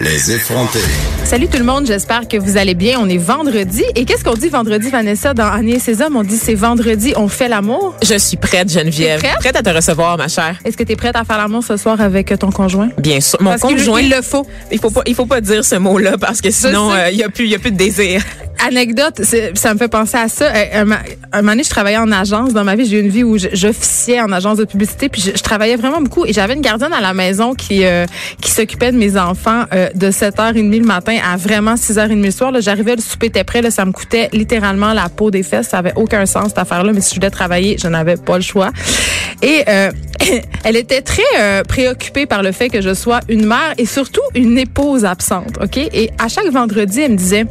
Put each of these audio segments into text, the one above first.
Les effrontés. Salut tout le monde, j'espère que vous allez bien. On est vendredi. Et qu'est-ce qu'on dit vendredi, Vanessa, dans Annie et ses hommes? On dit c'est vendredi, on fait l'amour? Je suis prête, Geneviève. Prête? prête à te recevoir, ma chère. Est-ce que tu es prête à faire l'amour ce soir avec ton conjoint? Bien sûr. Mon Parce conjoint. il le faut. Il faut pas, il faut pas dire ce mot-là parce que sinon, euh, il y a plus, il y a plus de désir. Anecdote, ça me fait penser à ça. Euh, Un, un moment donné, je travaillais en agence. Dans ma vie, j'ai eu une vie où je- j'officiais en agence de publicité. Puis je, je travaillais vraiment beaucoup. Et j'avais une gardienne à la maison qui euh, qui s'occupait de mes enfants euh, de 7h30 le matin à vraiment 6h30 le soir. Là, J'arrivais, le souper était prêt. Là, ça me coûtait littéralement la peau des fesses. Ça avait aucun sens, cette affaire-là. Mais si je voulais travailler, je n'avais pas le choix. Et euh, elle était très euh, préoccupée par le fait que je sois une mère et surtout une épouse absente. OK? Et à chaque vendredi, elle me disait...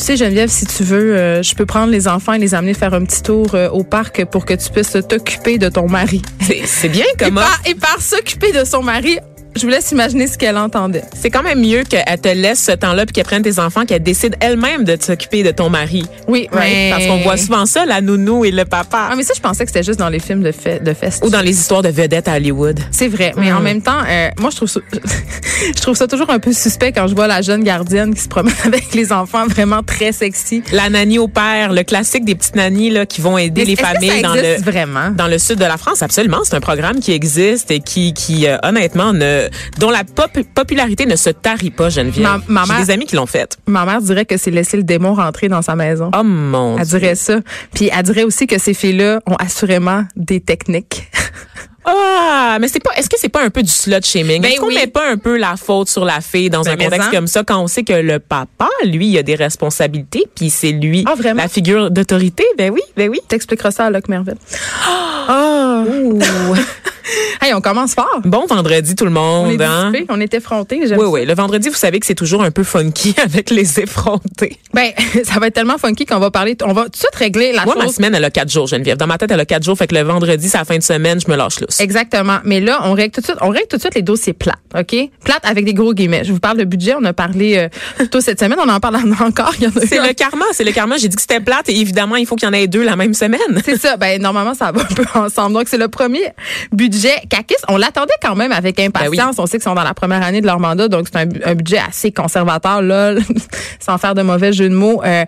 Tu sais, Geneviève, si tu veux, euh, je peux prendre les enfants et les amener faire un petit tour euh, au parc pour que tu puisses t'occuper de ton mari. C'est bien comment. et par s'occuper de son mari, je vous laisse imaginer ce qu'elle entendait. C'est quand même mieux qu'elle te laisse ce temps-là puis qu'elle prenne tes enfants, qu'elle décide elle-même de s'occuper de ton mari. Oui, mais... Parce qu'on voit souvent ça, la nounou et le papa. Ah, mais ça, je pensais que c'était juste dans les films de, fest. Ou dans les histoires de vedettes à Hollywood. C'est vrai, mais Mm. en même temps, euh, moi je trouve ça, je trouve ça toujours un peu suspect quand je vois la jeune gardienne qui se promène avec les enfants vraiment très sexy. La nanny au père, le classique des petites nannies là, qui vont aider les familles ça dans le vraiment? dans le sud de la France. Absolument, c'est un programme qui existe et qui, qui euh, honnêtement, ne, dont la pop- popularité ne se tarit pas, Geneviève. Ma- ma J'ai mère- des amis qui l'ont fait. Ma mère dirait que c'est laisser le démon rentrer dans sa maison. Oh mon Elle Dieu. dirait ça. Puis elle dirait aussi que ces filles-là ont assurément des techniques. Ah, mais c'est pas. Est-ce que c'est pas un peu du slut shaming? Ben Est-ce qu'on oui. met pas un peu la faute sur la fille dans Ben, un contexte en. comme ça quand on sait que le papa, lui, il a des responsabilités, puis c'est lui Ah, la figure d'autorité? Ben oui, ben oui. T'expliqueras ça à Locke Merville. Ah. Hey, on commence fort. Bon vendredi tout le On est monde. hein? on est effrontés. Oui, ça. oui. Le vendredi, vous savez que c'est toujours un peu funky avec les effrontés. Ben, ça va être tellement funky qu'on va parler. On va tout de suite régler la Moi, ma chose. semaine, elle a quatre jours, Geneviève. Dans ma tête, elle a quatre jours. Fait que le vendredi, c'est la fin de semaine, je me lâche lousse. Exactement. Mais là, on règle tout de suite, on règle tout de suite les dossiers plates, OK? Plates avec des gros guillemets. Je vous parle de budget. On a parlé euh, tôt cette semaine. On en parle encore. En C'est le karma, c'est le karma. J'ai dit que c'était plate et évidemment, il faut qu'il y en ait deux la même semaine. C'est ça. Ben, normalement, ça va un peu ensemble. Donc, c'est le premier budget CACIS. On l'attendait quand même avec impatience. Ben oui. On sait qu'ils sont dans la première année de leur mandat. Donc, c'est un, bu- un budget assez conservateur, là, sans faire de mauvais jeu de mots. Euh,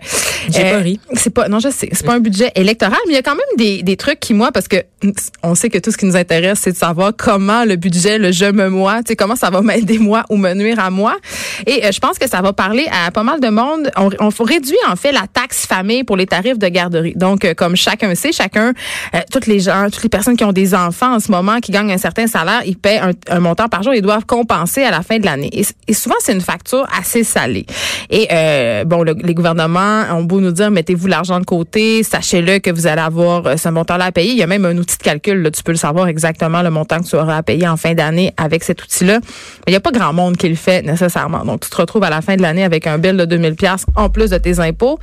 J'ai pas ri. C'est pas, non, je sais. C'est pas un budget électoral, mais il y a quand même des, des trucs qui, moi, parce que on sait que tout ce qui nous intéresse, c'est de savoir comment le budget, le je me moi, tu sais, comment ça va m'aider moi ou me nuire à moi. Et euh, je pense que ça va parler à pas mal de monde. On, on réduire, en fait, la taxe famille pour les tarifs de garderie. Donc, euh, comme chacun sait, chacun, euh, toutes les gens, toutes les personnes qui ont des enfants en ce moment, qui gagnent un certain salaire, ils paient un, montant par jour, ils doivent compenser à la fin de l'année. Et, souvent, c'est une facture assez salée. Et euh, bon, le- les gouvernements ont beau nous dire, mettez-vous l'argent de côté, sachez-le que vous allez avoir euh, ce montant-là à payer. Il y a même un outil de calcul, là, tu peux le savoir exactement le montant que tu auras à payer en fin d'année avec cet outil-là. Mais il n'y a pas grand monde qui le fait nécessairement. Donc, tu te retrouves à la fin de l'année avec un bill de 2000 pièces en plus de tes impôts.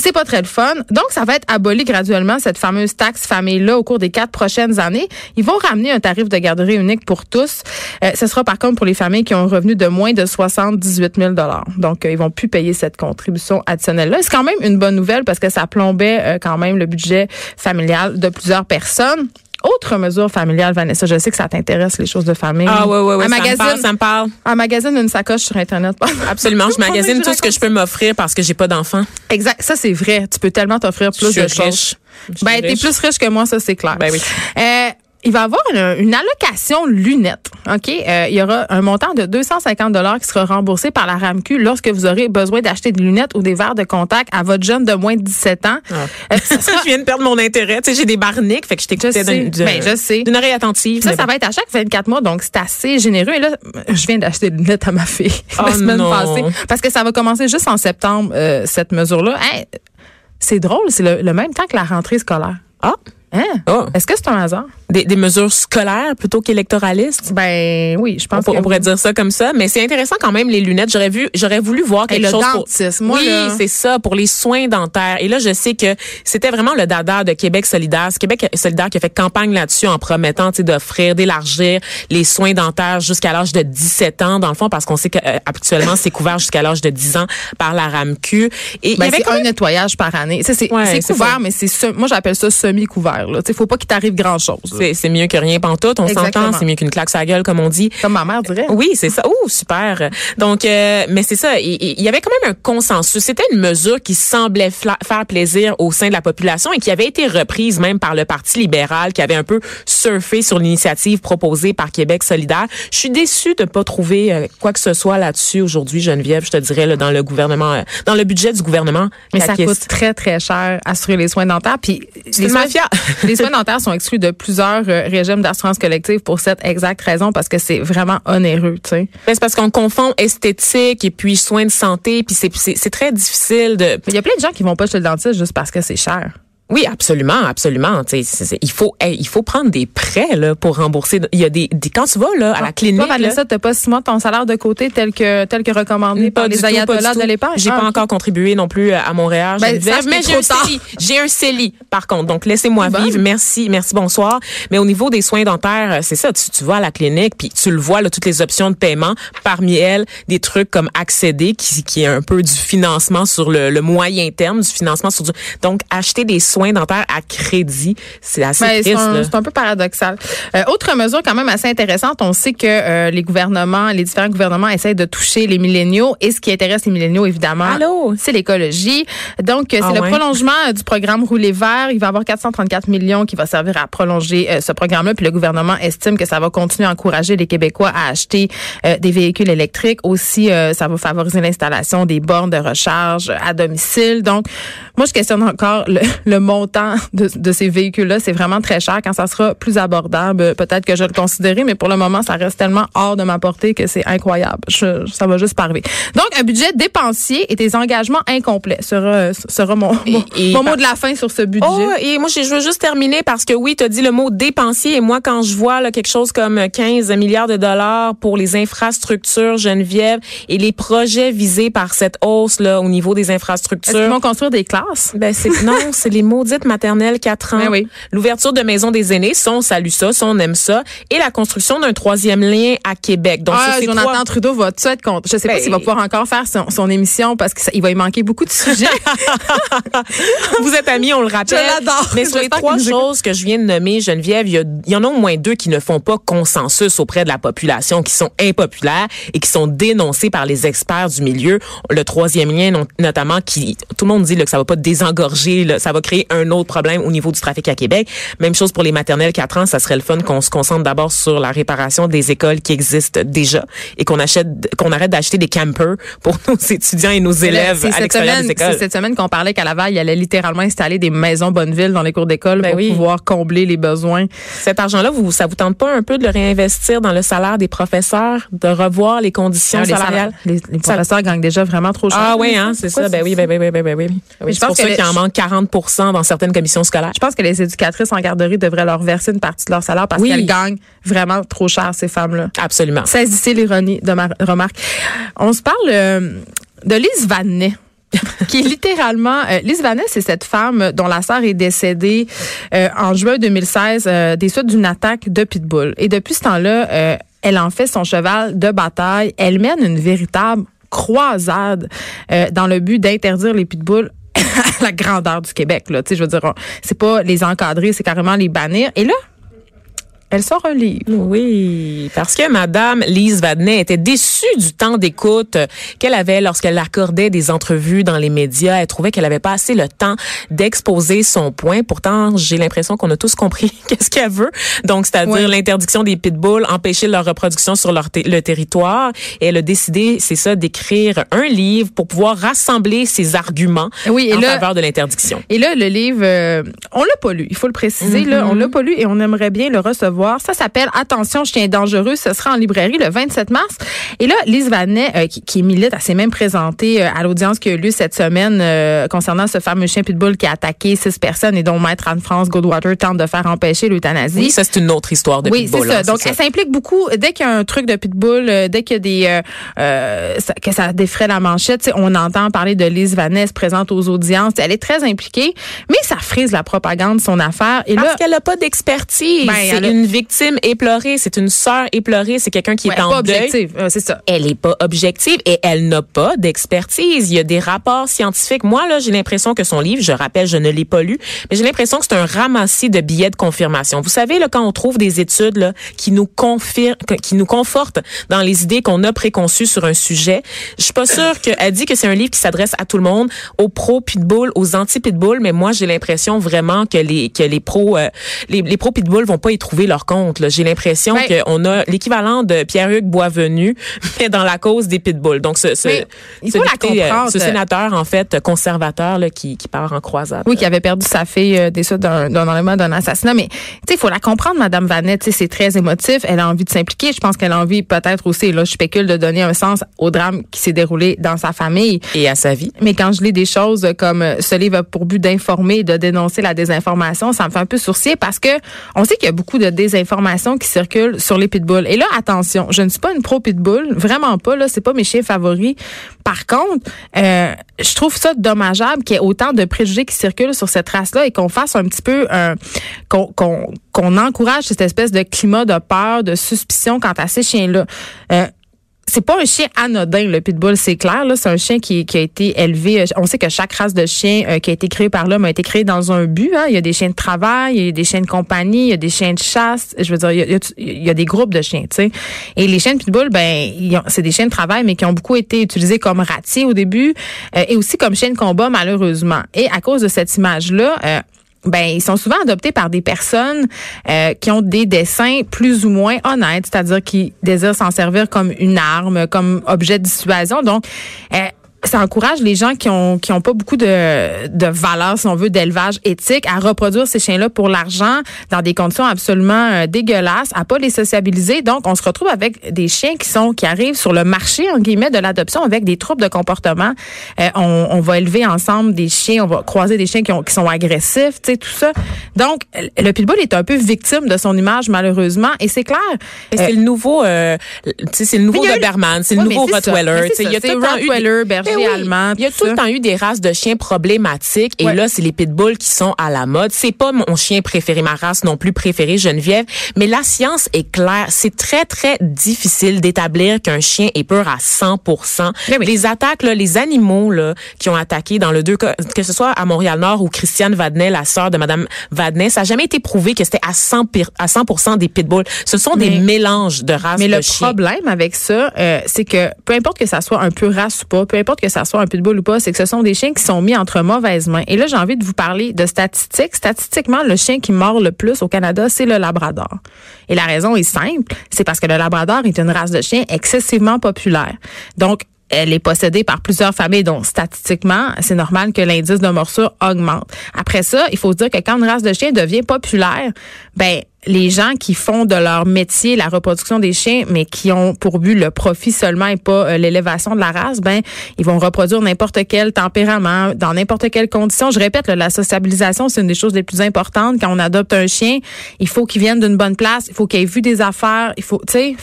C'est pas très le fun. Donc, ça va être aboli graduellement, cette fameuse taxe famille-là, au cours des quatre prochaines années. Ils vont ramener un tarif de garderie unique pour tous. Euh, ce sera par contre pour les familles qui ont un revenu de moins de 78 000 Donc, euh, ils vont plus payer cette contribution additionnelle-là. C'est quand même une bonne nouvelle parce que ça plombait euh, quand même le budget familial de plusieurs personnes. Autre mesure familiale, Vanessa, je sais que ça t'intéresse, les choses de famille. Ah ouais, ouais, ouais. Un ça me parle, magazine, ça me parle. un magazine d'une sacoche sur Internet. Absolument. Je magasine tout ce que je peux m'offrir parce que j'ai pas d'enfant. Exact. Ça, c'est vrai. Tu peux tellement t'offrir plus Je de choses. Je suis Ben, t'es plus riche que moi, ça, c'est clair. Ben oui. Euh, il va y avoir une, une allocation lunettes. OK? Euh, il y aura un montant de 250 qui sera remboursé par la RAMQ lorsque vous aurez besoin d'acheter des lunettes ou des verres de contact à votre jeune de moins de 17 ans. Euh, ça sera- je viens de perdre mon intérêt. Tu sais, j'ai des barniques, fait que je t'écoutais d'une Ben, d'une oreille attentive. Ça, ça va être à chaque 24 mois, donc c'est assez généreux. Et là, je viens d'acheter des lunettes à ma fille Oh la semaine non. passée. Parce que ça va commencer juste en septembre, euh, cette mesure-là. Hey, c'est drôle, c'est le, le même temps que la rentrée scolaire. Ah, Hein? Oh. Est-ce que c'est un hasard? Des, des mesures scolaires plutôt qu'électoralistes? Ben oui, je On, pense que on pourrait oui. dire ça comme ça, mais c'est intéressant quand même les lunettes. J'aurais vu, j'aurais voulu voir quelque le chose pour. moi, oui, c'est ça pour les soins dentaires. Et là, je sais que c'était vraiment le dada de Québec solidaire. C'est Québec solidaire qui a fait campagne là-dessus en promettant, d'offrir, d'élargir les soins dentaires jusqu'à l'âge de 17 ans, dans le fond, parce qu'on sait qu'actuellement c'est couvert jusqu'à l'âge de 10 ans par la RAMQ. Et il y Ben, avait un même- nettoyage par année. C'est Ouais, couvert, mais c'est moi j'appelle ça semi-couvert. Il faut pas qu'il t'arrive grand-chose. là. c'est c'est mieux que rien pantoute, on s'entend, c'est mieux qu'une claque la gueule, comme on dit. Comme ma mère dirait. Oui, c'est ça. Oh, super. Donc, euh, mais c'est ça. Il, il y avait quand même un consensus. C'était une mesure qui semblait faire plaisir au sein de la population et qui avait été reprise même par le Parti libéral, qui avait un peu surfé sur l'initiative proposée par Québec solidaire. Je suis déçue de pas trouver euh, quoi que ce soit là-dessus aujourd'hui, Geneviève. Je te dirais là, dans le gouvernement, euh, dans le budget du gouvernement. Mais ça coûte très, très cher assurer les soins dentaires. Puis les soins, mafia. les soins dentaires sont exclus de plusieurs euh, régimes d'assurance collective pour cette exacte raison, parce que c'est vraiment onéreux, tu sais. C'est parce qu'on confond esthétique et puis soins de santé, puis c'est très difficile de il y a plein de gens qui vont pas chez le dentiste juste parce que c'est cher. Oui, absolument, absolument. Tu sais, c'est- c'est- il faut, hey, il faut prendre des prêts là pour rembourser. Il y a des, des- quand tu vas là à la clinique. Toi, Vanessa, t'as pas six mois ton salaire de côté tel que, tel que recommandé par pas du les ayatollahs de l'épargne? J'ai Ah, pas encore contribué non plus à Montréal. Ben, Geneviève, sache que mais j'ai un. CELI. J'ai un CELI, par contre. Donc, laissez-moi vivre. Merci, merci, bonsoir. Mais au niveau des soins dentaires, euh, c'est ça. Tu, tu vas à la clinique, puis tu le vois, là, toutes les options de paiement. Parmi elles, des trucs comme accéder, qui, qui est un peu du financement sur le, le moyen terme, du financement sur du... Donc, acheter des soins dentaires à crédit, c'est assez Ben, triste, c'est un peu paradoxal. Euh, autre mesure quand même assez intéressante, on sait que euh, les gouvernements, les différents gouvernements essayent de toucher les milléniaux et ce qui intéresse les milléniaux évidemment, c'est l'écologie. Donc c'est Ah le ouais? prolongement euh, du programme Rouler vert, il va y avoir 434 millions qui va servir à prolonger euh, ce programme-là puis le gouvernement estime que ça va continuer à encourager les Québécois à acheter euh, des véhicules électriques. Aussi euh, ça va favoriser l'installation des bornes de recharge à domicile. Donc moi je questionne encore le, le montant de, de ces véhicules-là, c'est vraiment très cher. Quand ça sera plus abordable, peut-être que je le considérerai, mais pour le moment, ça reste tellement hors de ma portée que c'est incroyable. Je- ça va juste pas arriver. Donc, un budget dépensier et des engagements incomplets sera, sera mon, mon, et mon par- mot de la fin sur ce budget. Oh, et moi, je veux juste terminer parce que oui, tu as dit le mot dépensier. Et moi, quand je vois là, quelque chose comme 15 milliards de dollars pour les infrastructures, Geneviève, et les projets visés par cette hausse là au niveau des Est-ce qu'ils infrastructures. vont construire des classes? Ben c'est non, c'est les maudites maternelles 4 ans. Ben oui. L'ouverture de maisons des aînés, ça on salue ça, ça on aime ça, et la construction d'un troisième lien à Québec. Donc Ah, Jonathan trois- Trudeau va tout être contre. Je sais pas Ben- s'il va pouvoir encore faire son, son émission parce qu'il va y manquer beaucoup de sujets. Vous êtes amis, on le rappelle. Je l'adore. Mais sur les trois choses que je viens de nommer, Geneviève, il y, y en a au moins deux qui ne font pas consensus auprès de la population, qui sont impopulaires et qui sont dénoncées par les experts du milieu. Le troisième lien, notamment, qui tout le monde dit là, que ça va pas désengorger, là, ça va créer un autre problème au niveau du trafic à Québec. Même chose pour les maternelles 4 ans, ça serait le fun qu'on se concentre d'abord sur la réparation des écoles qui existent déjà et qu'on achète, qu'on arrête d'acheter des campers pour nos étudiants et nos élèves à l'extérieur des écoles. c'est cette semaine qu'on parlait qu'à Laval, il allait littéralement installer des maisons Bonneville dans les cours d'école Ben pour oui. pouvoir combler les besoins. Cet argent-là, vous, ça vous tente pas un peu de le réinvestir dans le salaire des professeurs, de revoir les conditions Ah, les, salariales? les- les professeurs gagnent déjà vraiment trop cher. Ah oui, hein, c'est Pourquoi ça. Ben oui, ben, ben, ben, ben, ben oui. oui je c'est pense pour que ça qu'il en manque 40 dans certaines commissions scolaires. Je pense que les éducatrices en garderie devraient leur verser une partie de leur salaire parce Oui. qu'elles gagnent vraiment trop cher, ces femmes-là. Absolument. Saisissez l'ironie de ma remarque. On se parle euh, de Lise Vanet. qui est littéralement euh, Lise Vanet, c'est cette femme dont la sœur est décédée euh, en juin 2016 euh, des suites d'une attaque de pitbull. Et depuis ce temps-là, elle en fait son cheval de bataille. Elle mène une véritable croisade dans le but d'interdire les pitbulls la grandeur du Québec. Là. Tu sais, je veux dire, c'est pas les encadrer, c'est carrément les bannir. Et là, elle sort un livre. Oui, parce que Madame Lise Vadnet était déçue du temps d'écoute qu'elle avait lorsqu'elle accordait des entrevues dans les médias. Elle trouvait qu'elle avait pas assez le temps d'exposer son point. Pourtant, j'ai l'impression qu'on a tous compris qu'est-ce qu'elle veut. Donc, c'est-à-dire l'interdiction des pitbulls, empêcher leur reproduction sur leur le territoire. Et elle a décidé, c'est ça, d'écrire un livre pour pouvoir rassembler ses arguments Oui, et en là- faveur de l'interdiction. Et là, le livre, euh, on l'a pas lu, il faut le préciser, là, on l'a pas lu et on aimerait bien le recevoir Ça s'appelle Attention, chien dangereux. Ce sera en librairie le 27 mars. Et là, Lise Vanet, euh, qui, qui milite, elle s'est même présentée euh, à l'audience qui a eu lieu cette semaine euh, concernant ce fameux chien pitbull qui a attaqué six personnes et dont Maître Anne-France Goldwater tente de faire empêcher l'euthanasie. Oui, ça, c'est une autre histoire de Oui, pitbull. c'est ça. hein, Donc, elle s'implique beaucoup. Dès qu'il y a un truc de pitbull, euh, dès qu'il y a des euh, euh, ça- que ça défraie la manchette, on entend parler de Lise Vanessa présente aux audiences. Elle est très impliquée, mais ça frise la propagande son affaire. Et Parce là, qu'elle n'a pas d'expertise. Ben, c'est a- une victime éplorée. C'est une sœur éplorée. C'est quelqu'un qui ouais, est en pas deuil. objective, c'est ça. Elle est pas objective et elle n'a pas d'expertise. Il y a des rapports scientifiques. Moi, là, j'ai l'impression que son livre, je rappelle, je ne l'ai pas lu, mais j'ai l'impression que c'est un ramassis de billets de confirmation. Vous savez, là, quand on trouve des études, là, qui nous confirment, qui nous confortent dans les idées qu'on a préconçues sur un sujet, je suis pas sûre qu'elle dit que c'est un livre qui s'adresse à tout le monde, aux pro-pitbull, aux anti-pitbull, mais moi, j'ai l'impression vraiment que les, que les pros, euh, les, les pro-pitbull vont pas y trouver leur compte. J'ai l'impression Ben- qu'on a l'équivalent de Pierre-Hugues Boisvenu, mais dans la cause des pitbulls. Donc, ce, il faut député, euh, ce sénateur, en fait, conservateur, là, qui, qui part en croisade. Oui, qui avait perdu sa fille euh, des suites d'un enlèvement, d'un assassinat. Mais tu sais, il faut la comprendre, Madame Vanette. Tu sais, c'est très émotif. Elle a envie de s'impliquer. Je pense qu'elle a envie peut-être aussi, là, je spécule, de donner un sens au drame qui s'est déroulé dans sa famille. Et à sa vie. Mais quand je lis des choses comme euh, ce livre a pour but d'informer et de dénoncer la désinformation, ça me fait un peu sourcier parce que on sait qu'il y a beaucoup de désinformation qui circule sur les pitbulls. Et là, attention, je ne suis pas une pro vraiment pas. Là, c'est pas mes chiens favoris. Par contre, euh, je trouve ça dommageable qu'il y ait autant de préjugés qui circulent sur cette race-là et qu'on fasse un petit peu un qu'on qu'on qu'on encourage cette espèce de climat de peur, de suspicion quant à ces chiens-là. Euh, c'est pas un chien anodin, le pitbull, c'est clair. Là, c'est un chien qui, qui a été élevé. On sait que chaque race de chien euh, qui a été créée par l'homme a été créée dans un but. Hein. Il y a des chiens de travail, il y a des chiens de compagnie, il y a des chiens de chasse. Je veux dire, il y a, il y a- des groupes de chiens, tu sais. Et les chiens de pitbull, ben, c'est des chiens de travail, mais qui ont beaucoup été utilisés comme ratiers au début euh, et aussi comme chiens de combat, malheureusement. Et à cause de cette image-là, euh, ben ils sont souvent adoptés par des personnes euh, qui ont des dessins plus ou moins honnêtes, c'est-à-dire qui désirent s'en servir comme une arme, comme objet de dissuasion. Donc euh, ça encourage les gens qui ont qui ont pas beaucoup de de valeur si on veut d'élevage éthique à reproduire ces chiens-là pour l'argent dans des conditions absolument euh, dégueulasses, à pas les sociabiliser. Donc on se retrouve avec des chiens qui sont qui arrivent sur le marché en guillemets de l'adoption avec des troubles de comportement. Euh, on, on va élever ensemble des chiens, on va croiser des chiens qui, ont, qui sont agressifs, tu sais tout ça. Donc le pitbull est un peu victime de son image malheureusement et c'est clair. Et c'est le nouveau, euh, tu sais, c'est le nouveau Doberman, c'est le nouveau. Rottweiler. Il y a tout Rottweiler, des- berger oui, allemand, Il y a tout le temps eu des races de chiens problématiques. Et Ouais. là, c'est les pitbulls qui sont à la mode. C'est pas mon chien préféré, ma race non plus préférée, Geneviève. Mais la science est claire. C'est très, très difficile d'établir qu'un chien est pur à 100 Ben oui. Les attaques, là, les animaux là, qui ont attaqué dans le deux cas, que ce soit à Montréal-Nord ou Christiane Vadnais, la sœur de Madame Vadnais, ça n'a jamais été prouvé que c'était à 100, pir- à 100% des pitbulls. Ce sont des mélanges de races Mais de le chiens. problème avec ça, euh, c'est que peu importe que ça soit un peu race ou pas, peu importe que ça soit un pitbull ou pas, c'est que ce sont des chiens qui sont mis entre mauvaises mains. Et là, j'ai envie de vous parler de statistiques. Statistiquement, le chien qui mord le plus au Canada, c'est le Labrador. Et la raison est simple, c'est parce que le Labrador est une race de chien excessivement populaire. Donc, elle est possédée par plusieurs familles, donc statistiquement, c'est normal que l'indice de morsure augmente. Après ça, il faut dire que quand une race de chien devient populaire, ben les gens qui font de leur métier la reproduction des chiens, mais qui ont pour but le profit seulement et pas euh, l'élévation de la race, ben ils vont reproduire n'importe quel tempérament, dans n'importe quelle condition. Je répète, là, la sociabilisation, c'est une des choses les plus importantes. Quand on adopte un chien, il faut qu'il vienne d'une bonne place, il faut qu'il ait vu des affaires, il faut, tu sais,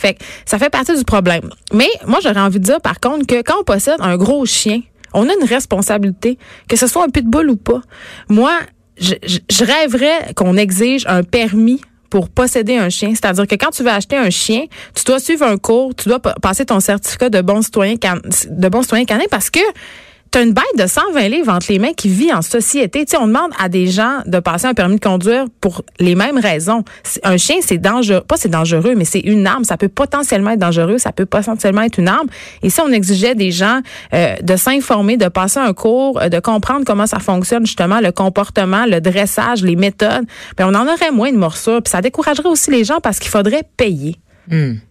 ça fait partie du problème. Mais moi, j'aurais envie de dire, par contre, que quand on possède un gros chien, on a une responsabilité, que ce soit un pitbull ou pas. Moi, je- je rêverais qu'on exige un permis pour posséder un chien. C'est-à-dire que quand tu veux acheter un chien, tu dois suivre un cours, tu dois pa- passer ton certificat de bon citoyen, can- de bon citoyen canin parce que tu une bête de 120 livres entre les mains qui vit en société. Tu on demande à des gens de passer un permis de conduire pour les mêmes raisons. Un chien, c'est dangereux. Pas c'est dangereux, mais c'est une arme. Ça peut potentiellement être dangereux. Ça peut potentiellement être une arme. Et si on exigeait des gens euh, de s'informer, de passer un cours, euh, de comprendre comment ça fonctionne, justement, le comportement, le dressage, les méthodes, ben on en aurait moins de morsures. Puis ça découragerait aussi les gens parce qu'il faudrait payer.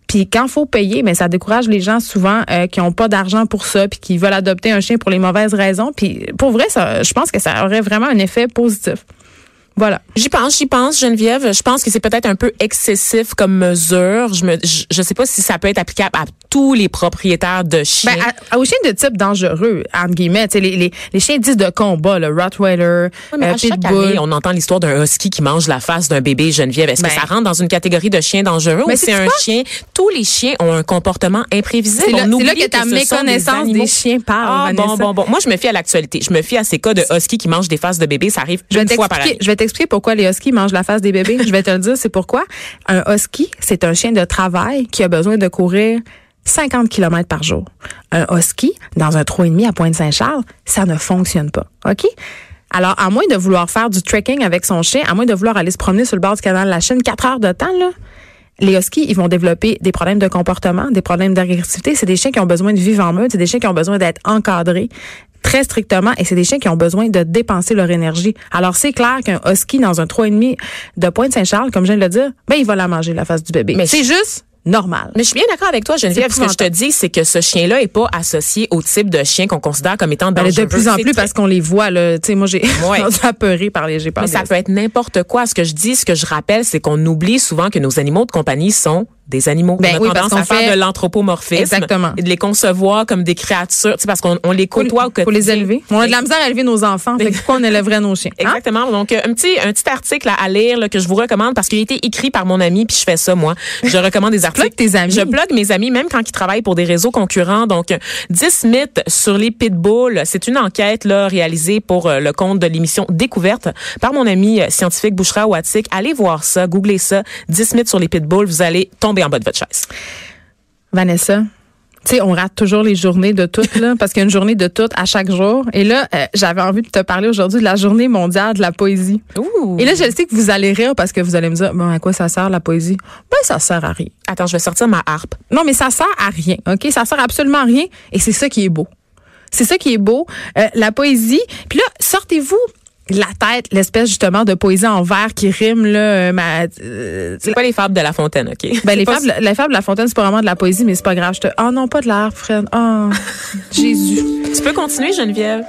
Puis quand faut payer, mais ça décourage les gens souvent euh, qui ont pas d'argent pour ça, puis qui veulent adopter un chien pour les mauvaises raisons. Puis pour vrai, ça, je pense que ça aurait vraiment un effet positif. Voilà. J'y pense, j'y pense, Geneviève. Je pense que c'est peut-être un peu excessif comme mesure. Je me, je, je sais pas si ça peut être applicable à tous les propriétaires de chiens. Ben, à- aux chiens de type dangereux, entre guillemets, tu sais, les, les, les chiens dits de combat, le Rottweiler, Oui, mais euh, à chaque Pitbull. année, on entend l'histoire d'un husky qui mange la face d'un bébé Geneviève. Est-ce Ben. que ça rentre dans une catégorie de chiens dangereux Mais ou c'est un chien? Tous les chiens ont un comportement imprévisible. C'est là- là que ta méconnaissance animaux. des chiens parle, Ah, bon, bon, bon. Moi, je me fie à l'actualité. Je me fie à ces cas de husky qui mangent des faces de bébés. Ça arrive Je une fois par année. je vais t'expliquer pourquoi les huskies mangent la face des bébés. je vais te le dire, c'est pourquoi. Un husky, c'est un chien de travail qui a besoin de courir 50 km par jour. Un husky, dans un 3,5 à Pointe-Saint-Charles, ça ne fonctionne pas. OK? Alors, à moins de vouloir faire du trekking avec son chien, à moins de vouloir aller se promener sur le bord du canal de la Chine 4 heures de temps, les huskies, ils vont développer des problèmes de comportement, des problèmes d'agressivité. C'est des chiens qui ont besoin de vivre en meute, c'est des chiens qui ont besoin d'être encadrés très strictement et c'est des chiens qui ont besoin de dépenser leur énergie. Alors c'est clair qu'un husky dans un 3,5 de Pointe-Saint-Charles, comme je viens de le dire, ben il va la manger la face du bébé. Mais c'est juste normal. Mais je suis bien d'accord avec toi, Geneviève. Ce que je te dis, c'est que ce chien-là est pas associé au type de chien qu'on considère comme étant dangereux. de plus en plus parce qu'on les voit là, tu sais moi j'ai Ouais. apeuré par les Mais ça peut être n'importe quoi. Ce que je dis, ce que je rappelle, c'est qu'on oublie souvent que nos animaux de compagnie sont des animaux. Ben on a oui, tendance parce à faire fait- de l'anthropomorphisme. Exactement. Et de les concevoir comme des créatures, tu sais, parce qu'on on les côtoie au quotidien. faut les élever. On a de la misère à élever nos enfants. Fait pourquoi on élèverait nos chiens? Hein? Exactement. Donc euh, un petit un petit article à, lire là, que je vous recommande parce qu'il a été écrit par mon ami puis je fais ça moi. Je recommande des articles. Tes amis. Je plug mes amis même quand ils travaillent pour des réseaux concurrents. Donc euh, 10 mythes sur les pitbulls, c'est une enquête là réalisée pour euh, le compte de l'émission Découverte par mon ami euh, scientifique Bouchra Ouatik. Allez voir ça, googlez ça, 10 mythes sur les pitbulls, vous allez tomber en bas de votre chaise. Vanessa, tu sais, on rate toujours les journées de toutes, là, parce qu'il y a une journée de toutes à chaque jour. Et là, euh, j'avais envie de te parler aujourd'hui de la journée mondiale de la poésie. Ouh. Et là, je sais que vous allez rire parce que vous allez me dire, bon, à quoi ça sert la poésie? Ben, ça sert à rien. Attends, je vais sortir ma harpe. Non, mais ça sert à rien, OK? Ça sert absolument à rien. Et c'est ça qui est beau. C'est ça qui est beau. Euh, la poésie. Puis là, sortez-vous la tête l'espèce justement de poésie en vers qui rime là euh, ma, euh, C'est pas les fables de La Fontaine, OK? Ben, les fables, les fables de La Fontaine, c'est pas vraiment de la poésie, mais c'est pas grave. Je te, oh non, pas de l'art, Fred. Oh, Jésus. Tu peux continuer, Geneviève?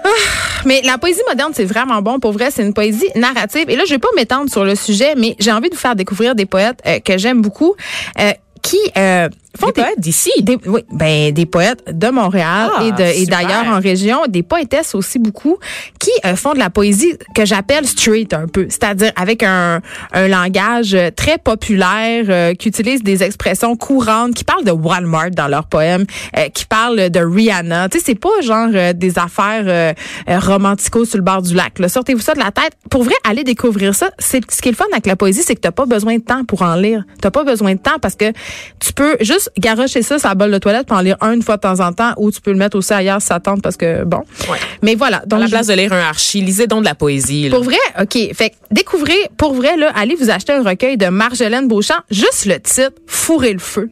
Mais la poésie moderne, c'est vraiment bon. Pour vrai, c'est une poésie narrative. Et là, je vais pas m'étendre sur le sujet, mais j'ai envie de vous faire découvrir des poètes euh, que j'aime beaucoup, euh, qui euh, font Des poètes d'ici. des- oui, ben des poètes de Montréal Ah, et de et d'ailleurs en région, des poétesses aussi beaucoup qui euh, font de la poésie que j'appelle street un peu, c'est-à-dire avec un, un langage euh, très populaire, euh, qui utilise des expressions courantes, qui parlent de Walmart dans leurs poèmes, euh, qui parlent de Rihanna. Tu sais, c'est pas genre euh, des affaires romantico sur le bord du lac. là. Sortez-vous ça de la tête. Pour vrai, allez découvrir ça. C'est ce qui est le fun avec la poésie, c'est que t'as pas besoin de temps pour en lire. T'as pas besoin de temps parce que tu peux juste garocher ça sur la bolle de toilette pour en lire un une fois de temps en temps ou tu peux le mettre aussi ailleurs si ça tente parce que bon. Ouais. Mais voilà. À Donc la je- place de lire un archi, lisez donc de la poésie. là. pour vrai, OK. Fait découvrez, pour vrai, là, allez vous acheter un recueil de Marjolaine Beauchamp. Juste le titre, Fourrer le feu.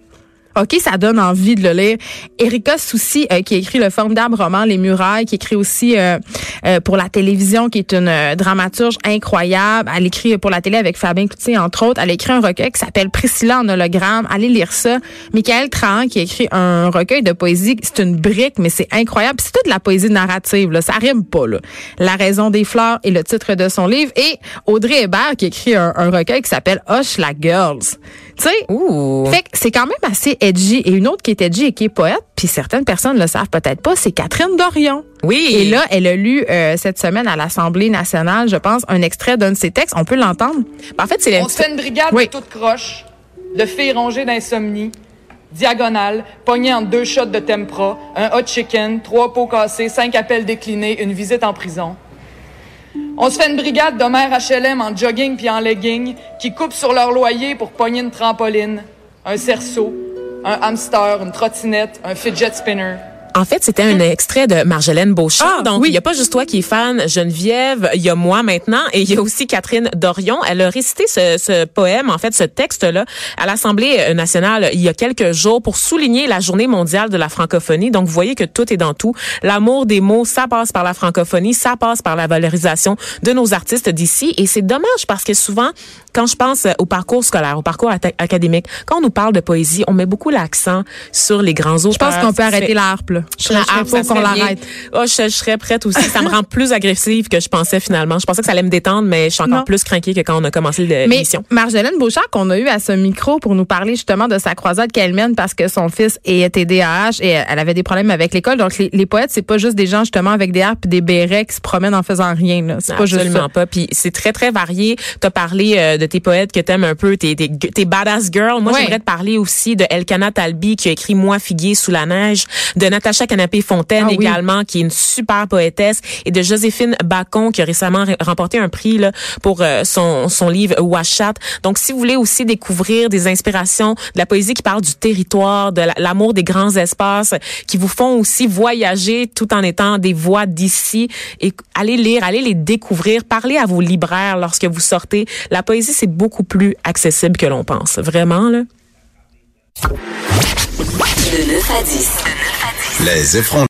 OK, ça donne envie de le lire. Erika Soucy, euh, qui écrit le formidable roman Les Murailles, qui écrit aussi euh, euh, pour la télévision, qui est une dramaturge incroyable. Elle écrit pour la télé avec Fabien Cloutier, entre autres. Elle écrit un recueil qui s'appelle Priscilla en hologramme. Allez lire ça. Michael Trahan, qui écrit un recueil de poésie. C'est une brique, mais c'est incroyable. C'est toute la poésie narrative. Là. Ça rime pas. Là. La raison des fleurs est le titre de son livre. Et Audrey Hébert, qui écrit un, un recueil qui s'appelle Hush la Girls. Tu sais, Ouh. fait que c'est quand même assez edgy. Et une autre qui est edgy et qui est poète, puis certaines personnes le savent peut-être pas, c'est Catherine Dorion. Oui. Et là, elle a lu euh, cette semaine à l'Assemblée nationale, je pense, un extrait d'un de ses textes. On peut l'entendre? en fait, c'est On se fait une brigade Oui. de toute croche, de filles rongées d'insomnie, diagonale, pognée entre deux shots de tempra, un hot chicken, trois pots cassés, cinq appels déclinés, une visite en prison. On se fait une brigade de mères HLM en jogging puis en legging qui coupent sur leur loyer pour pogner une trampoline, un cerceau, un hamster, une trottinette, un fidget spinner. En fait, c'était un extrait de Marjolaine Beauchamp. Ah, Donc, oui. il n'y a pas juste toi qui es fan, Geneviève, il y a moi maintenant, et il y a aussi Catherine Dorion. Elle a récité ce, ce poème, en fait, ce texte-là, à l'Assemblée nationale il y a quelques jours pour souligner la Journée mondiale de la francophonie. Donc, vous voyez que tout est dans tout. L'amour des mots, ça passe par la francophonie, ça passe par la valorisation de nos artistes d'ici. Et c'est dommage parce que souvent, quand je pense au parcours scolaire, au parcours académique, quand on nous parle de poésie, on met beaucoup l'accent sur les grands auteurs. Je pense qu'on peut arrêter fait- la. Je La serais harpe, faut ça qu'on l'arrête. Oh, je, je serais prête aussi. Ça me rend plus agressive que je pensais finalement. Je pensais que ça allait me détendre, mais je suis encore Non. plus craquée que quand on a commencé l'émission. Marjolaine Beauchamp, qu'on a eu à ce micro pour nous parler justement de sa croisade qu'elle mène parce que son fils est TDAH et elle avait des problèmes avec l'école. Donc, les, les poètes, c'est pas juste des gens justement avec des harpes et des bérets qui se promènent en faisant rien. là. C'est pas juste Absolument ça. pas. Puis c'est très, très varié. Tu as parlé euh, de tes poètes que t'aimes un peu, tes, tes, tes badass girls. Moi, Ouais. j'aimerais te parler aussi de Elkana Talbi qui a écrit Moi, figuier sous la neige, de Natacha Canapé-Fontaine Ah oui. également, qui est une super poétesse, et de Joséphine Bacon qui a récemment re- remporté un prix là, pour euh, son, son livre Washat. Donc, si vous voulez aussi découvrir des inspirations de la poésie qui parle du territoire, de la- l'amour des grands espaces, qui vous font aussi voyager tout en étant des voix d'ici, et allez lire, allez les découvrir, parlez à vos libraires lorsque vous sortez. La poésie, c'est beaucoup plus accessible que l'on pense. Vraiment, là. De 9 à 10. Les effrontés.